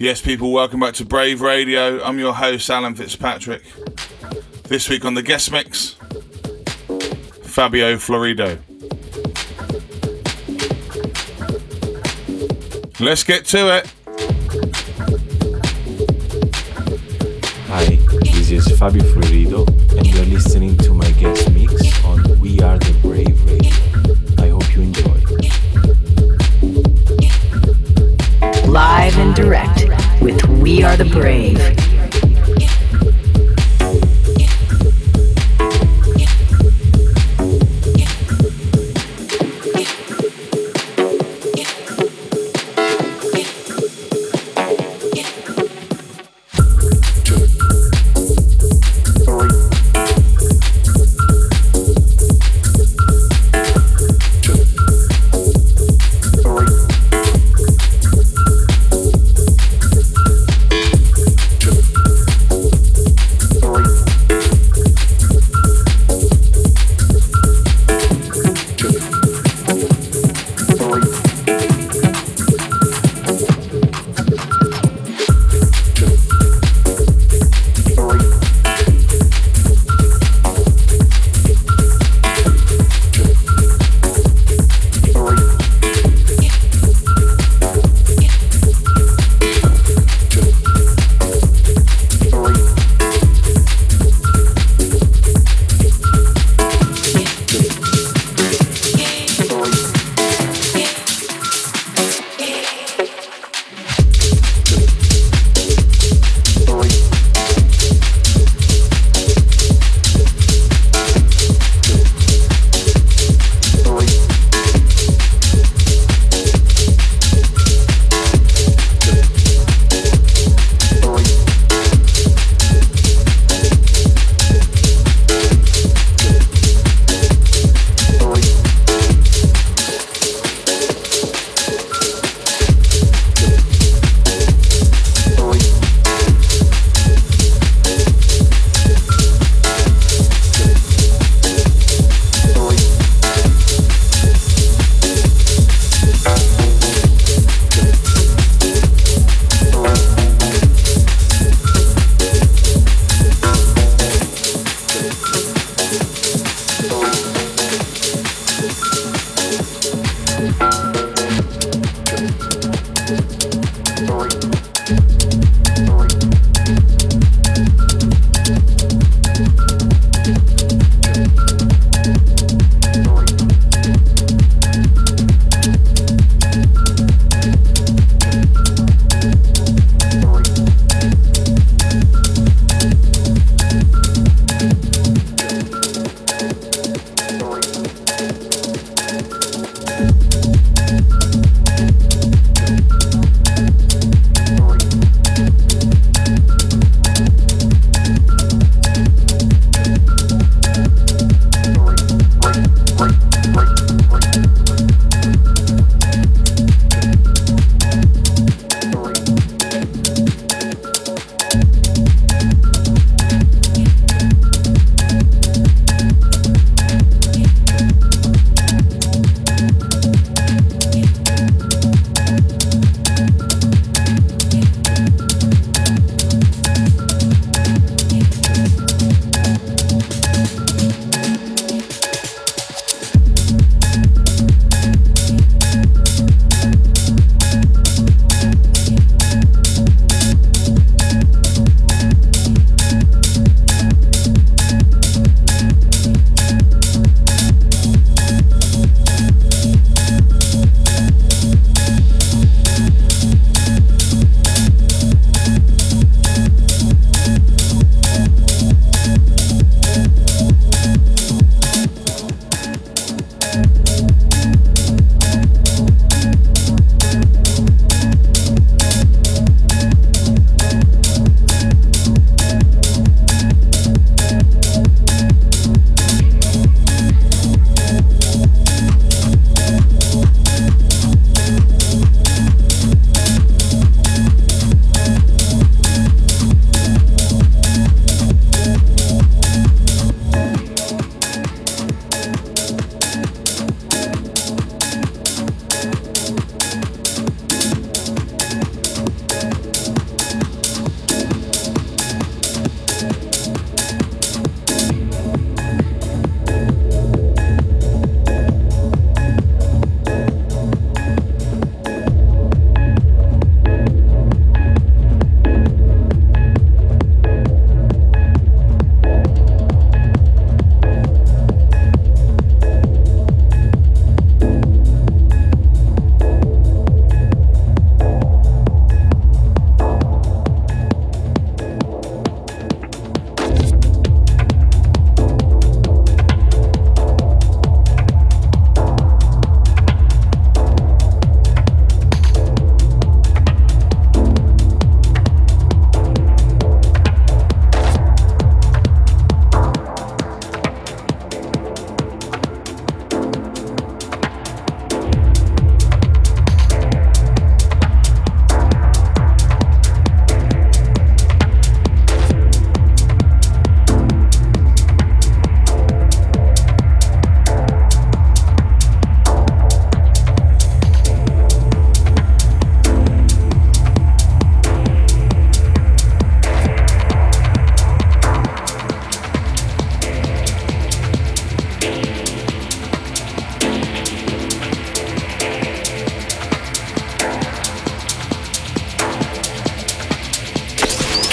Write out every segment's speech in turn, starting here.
Yes, people, welcome back to Brave Radio. I'm your host, Alan Fitzpatrick. This week on the guest mix, Fabio Florido. Let's get to it. Hi, this is Fabio Florido, and you're listening to my guest mix on We Are the Brave Radio. I hope you enjoy. Live and direct with We Are the Brave.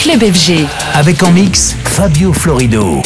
Club FG. Avec en mix Fabio Florido.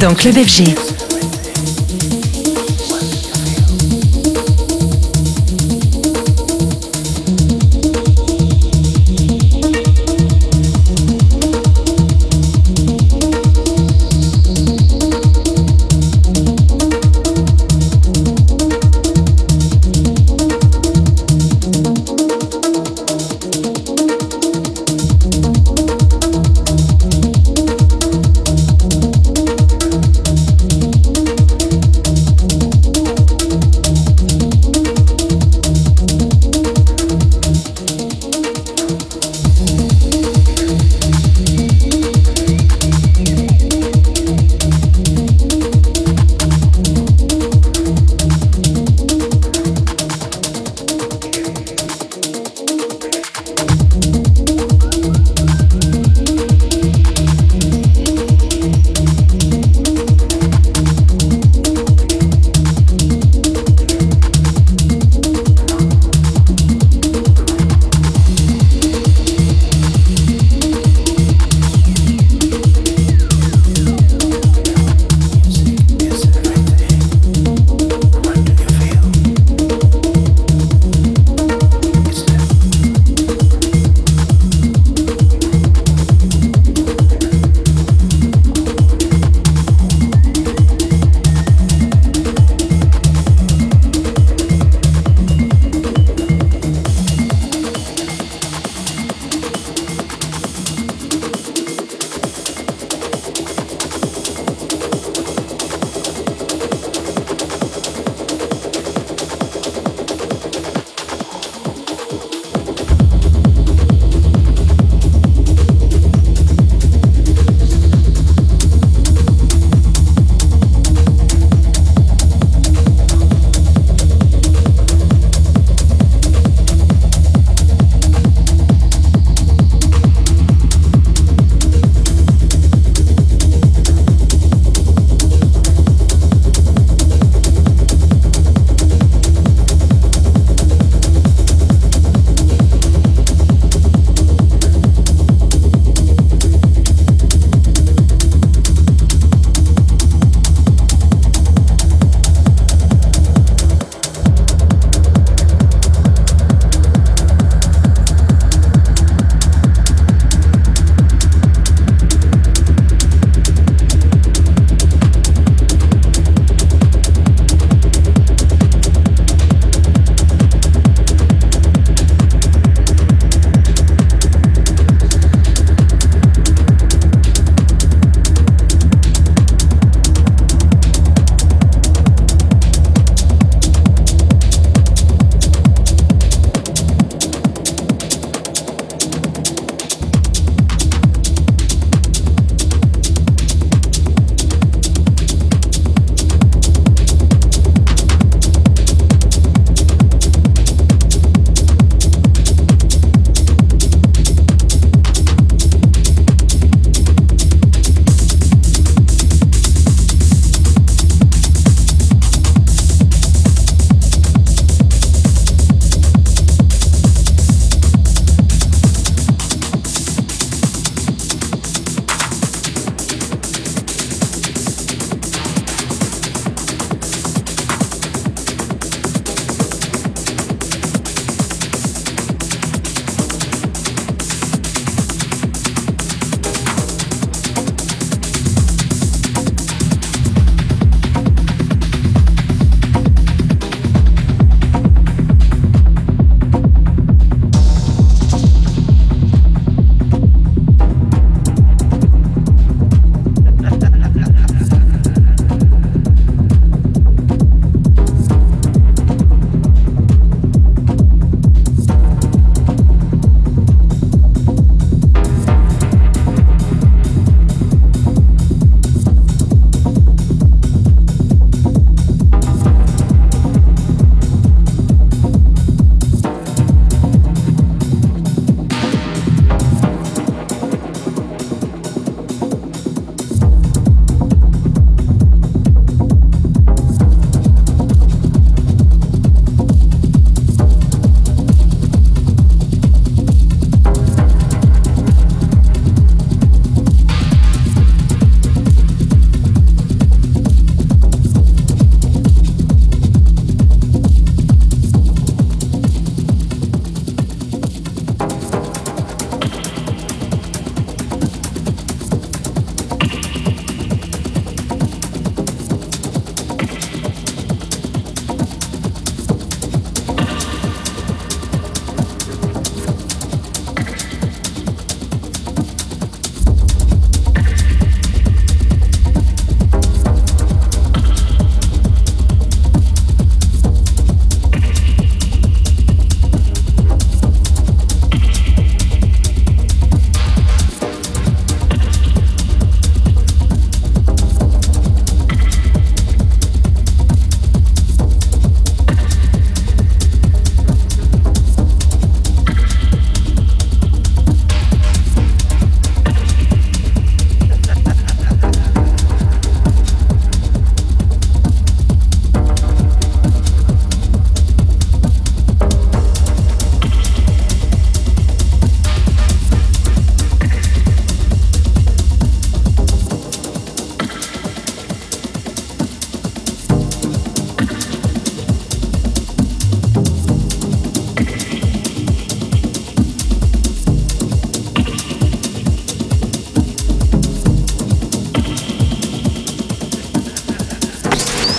Dans Club FG.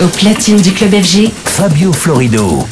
Au platine du club FG, Fabio Florido.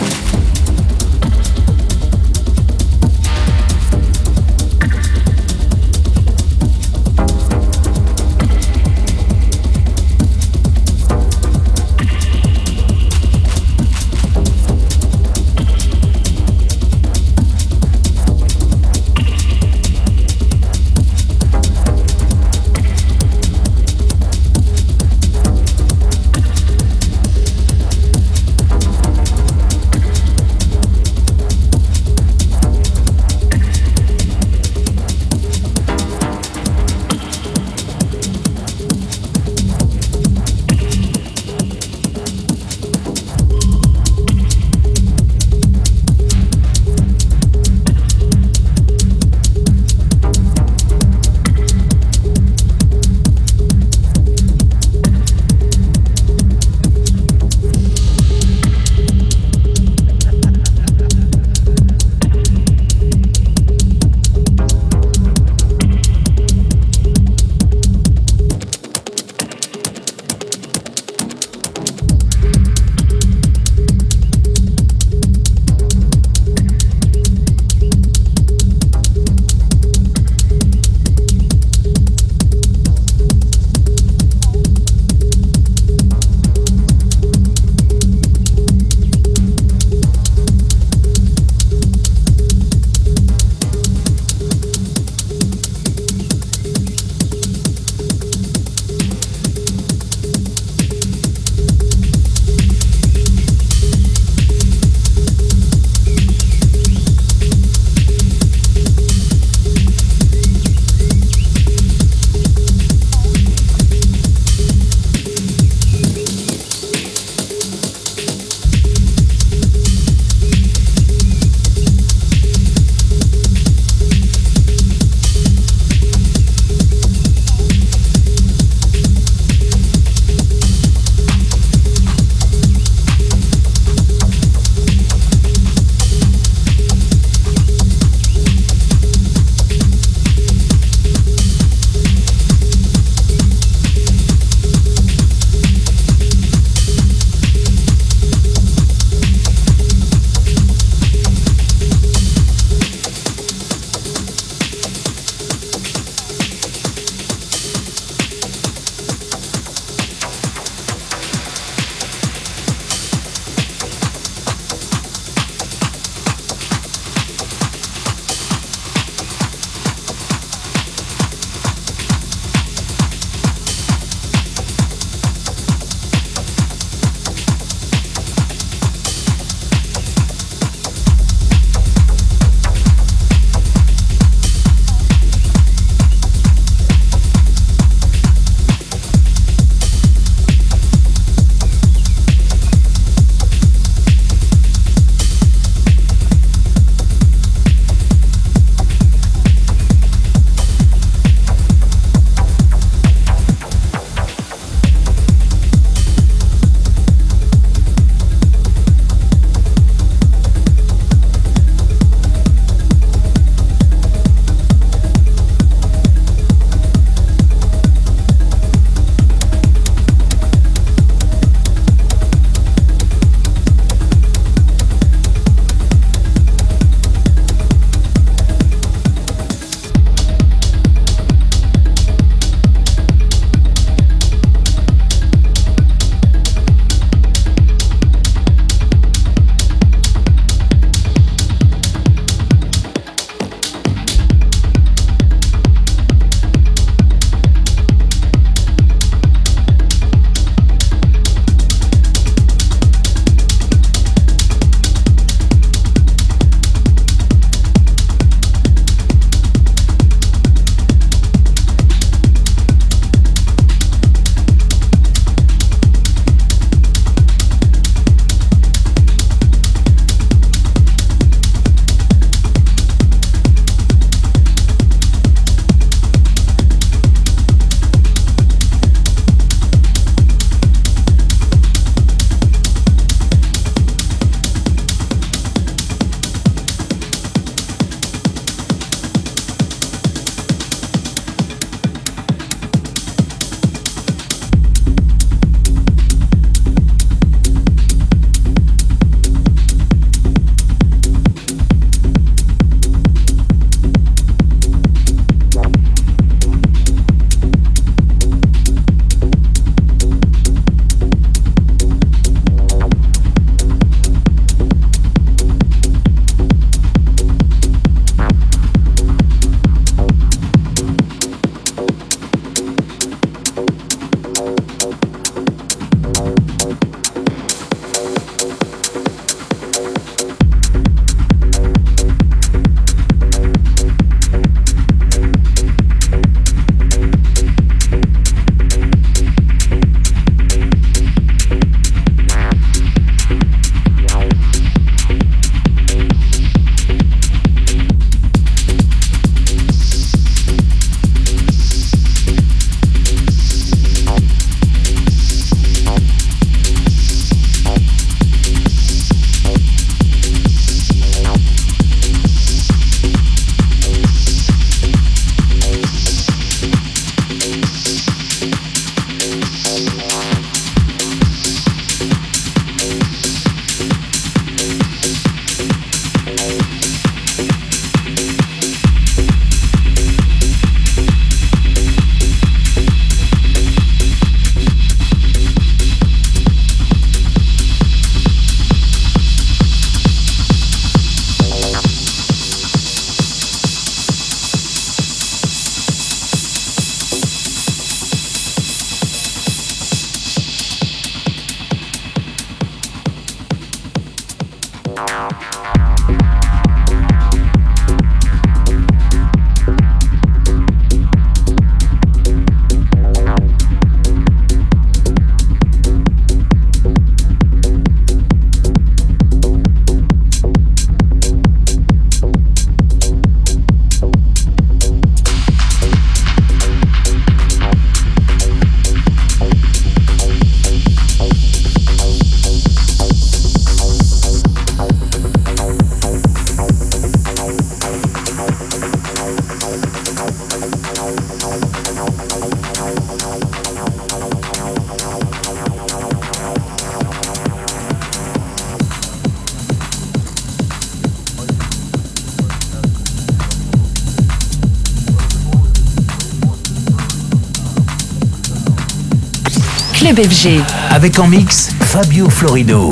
Avec en mix Fabio Florido.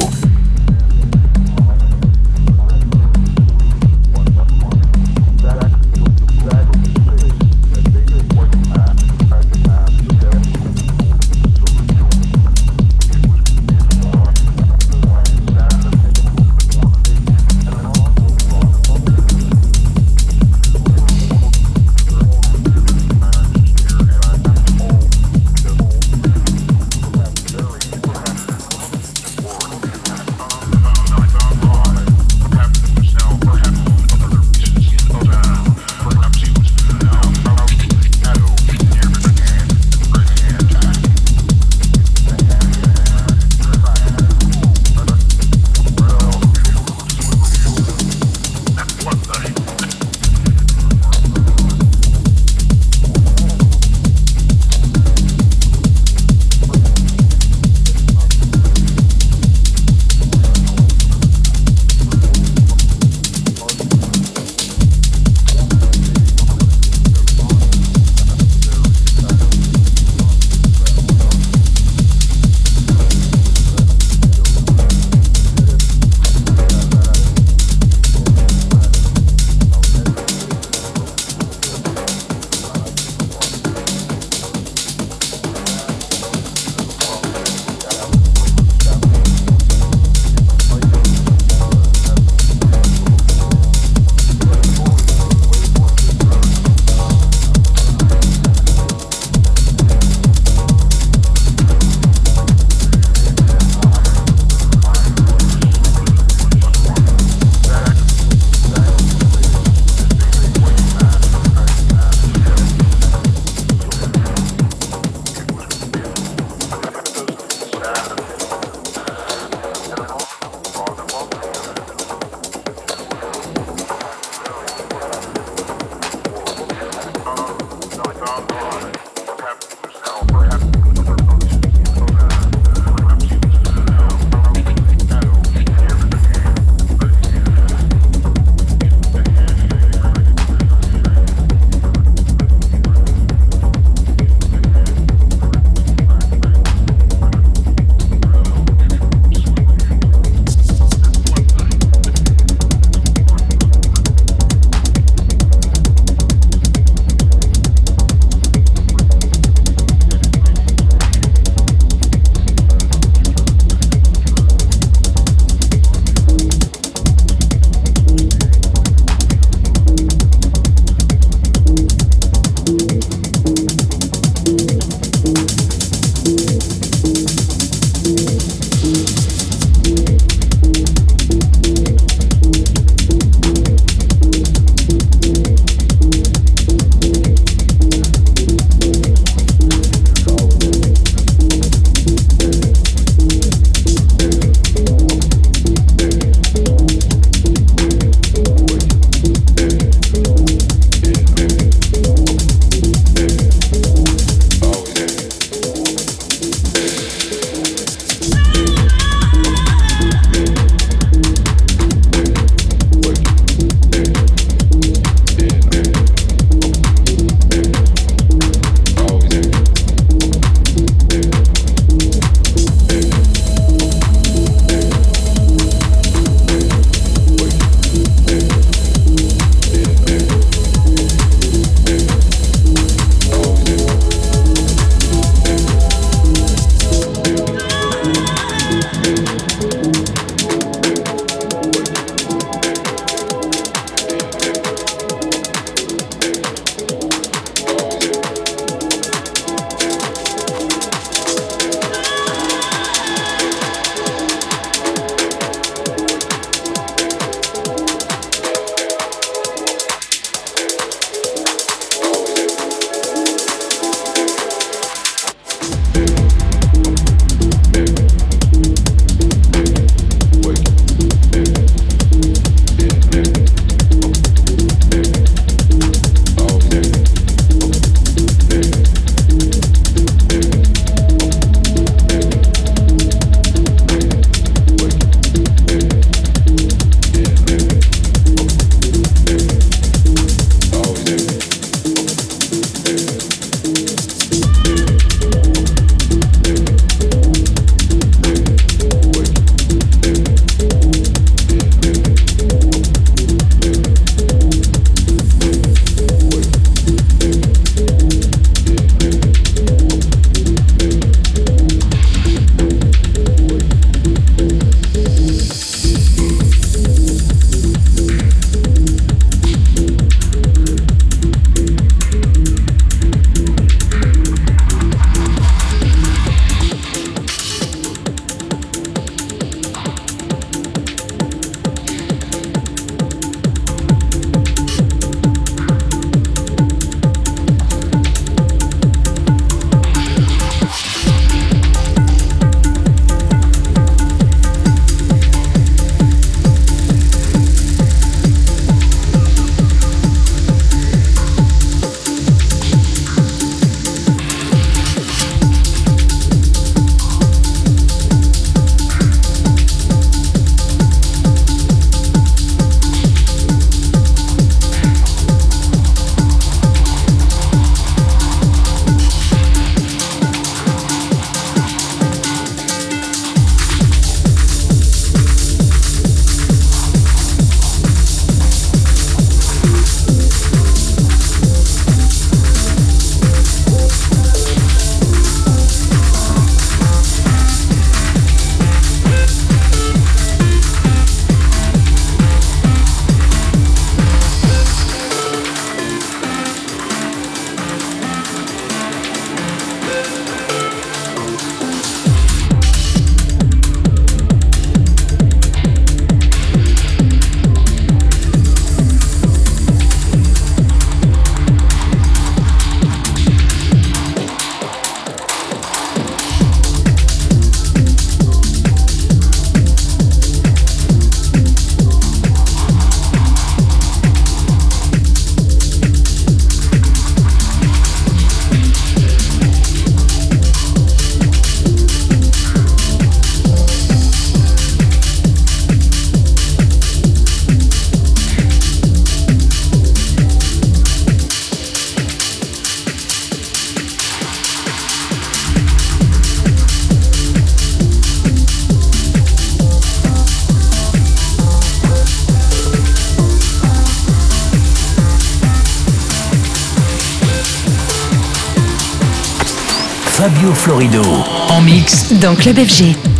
Fabio Florido. En mix dans Club FG.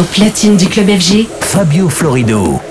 Au platine du club FG, Fabio Florido.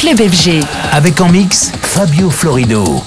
Club FG. Avec en mix Fabio Florido.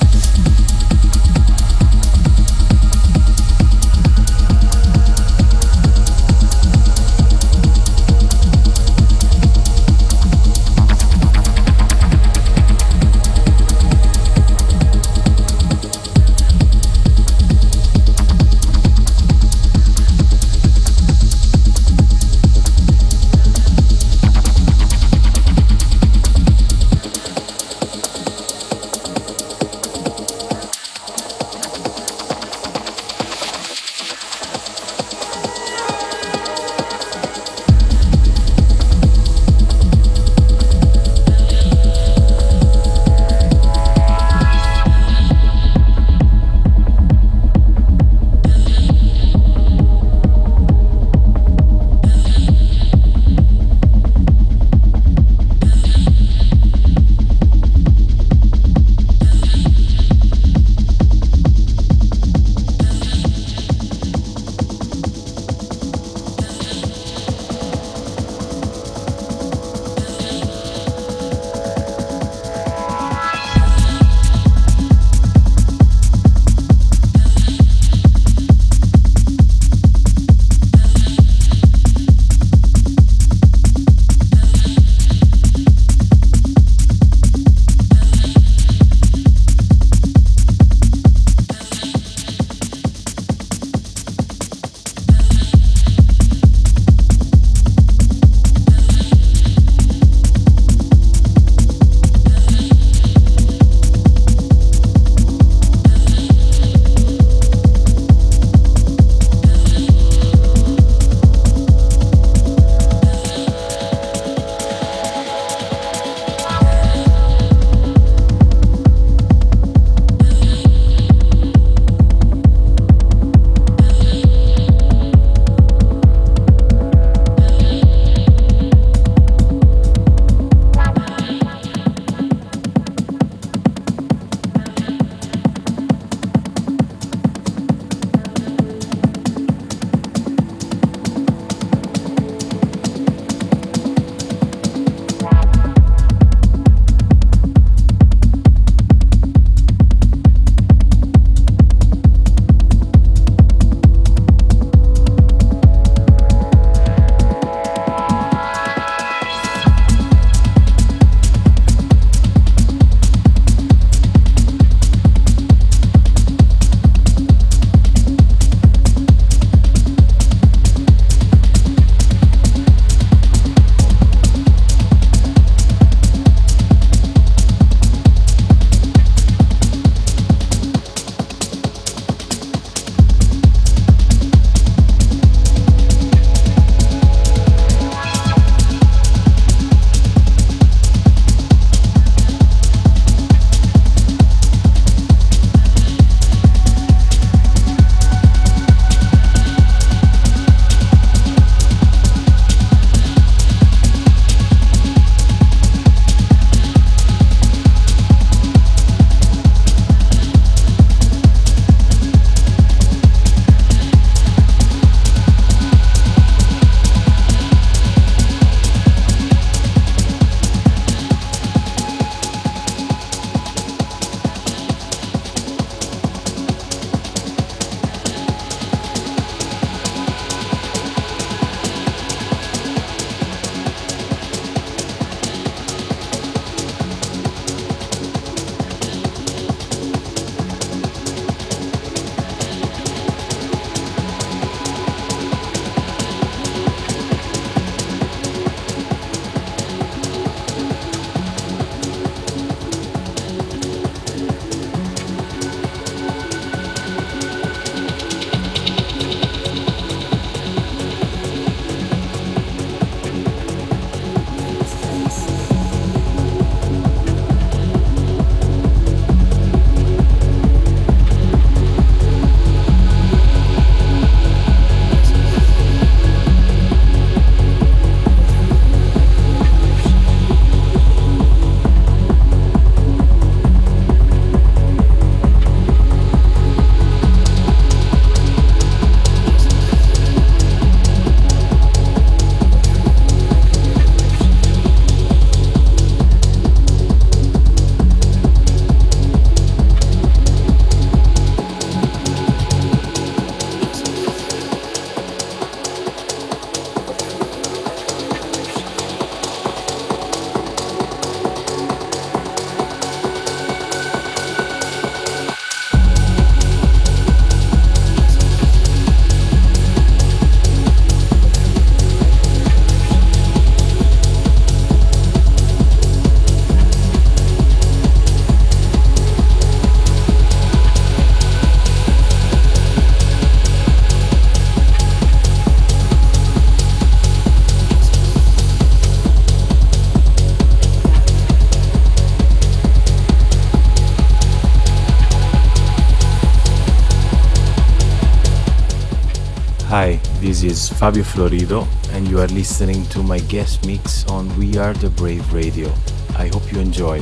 Is Fabio Florido, and you are listening to my guest mix on We Are the Brave Radio. I hope you enjoy.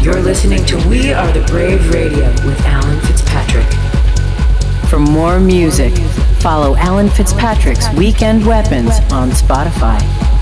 You're listening to We Are the Brave Radio with Alan Fitzpatrick. For more music, follow Alan Fitzpatrick's Weekend Weapons on Spotify.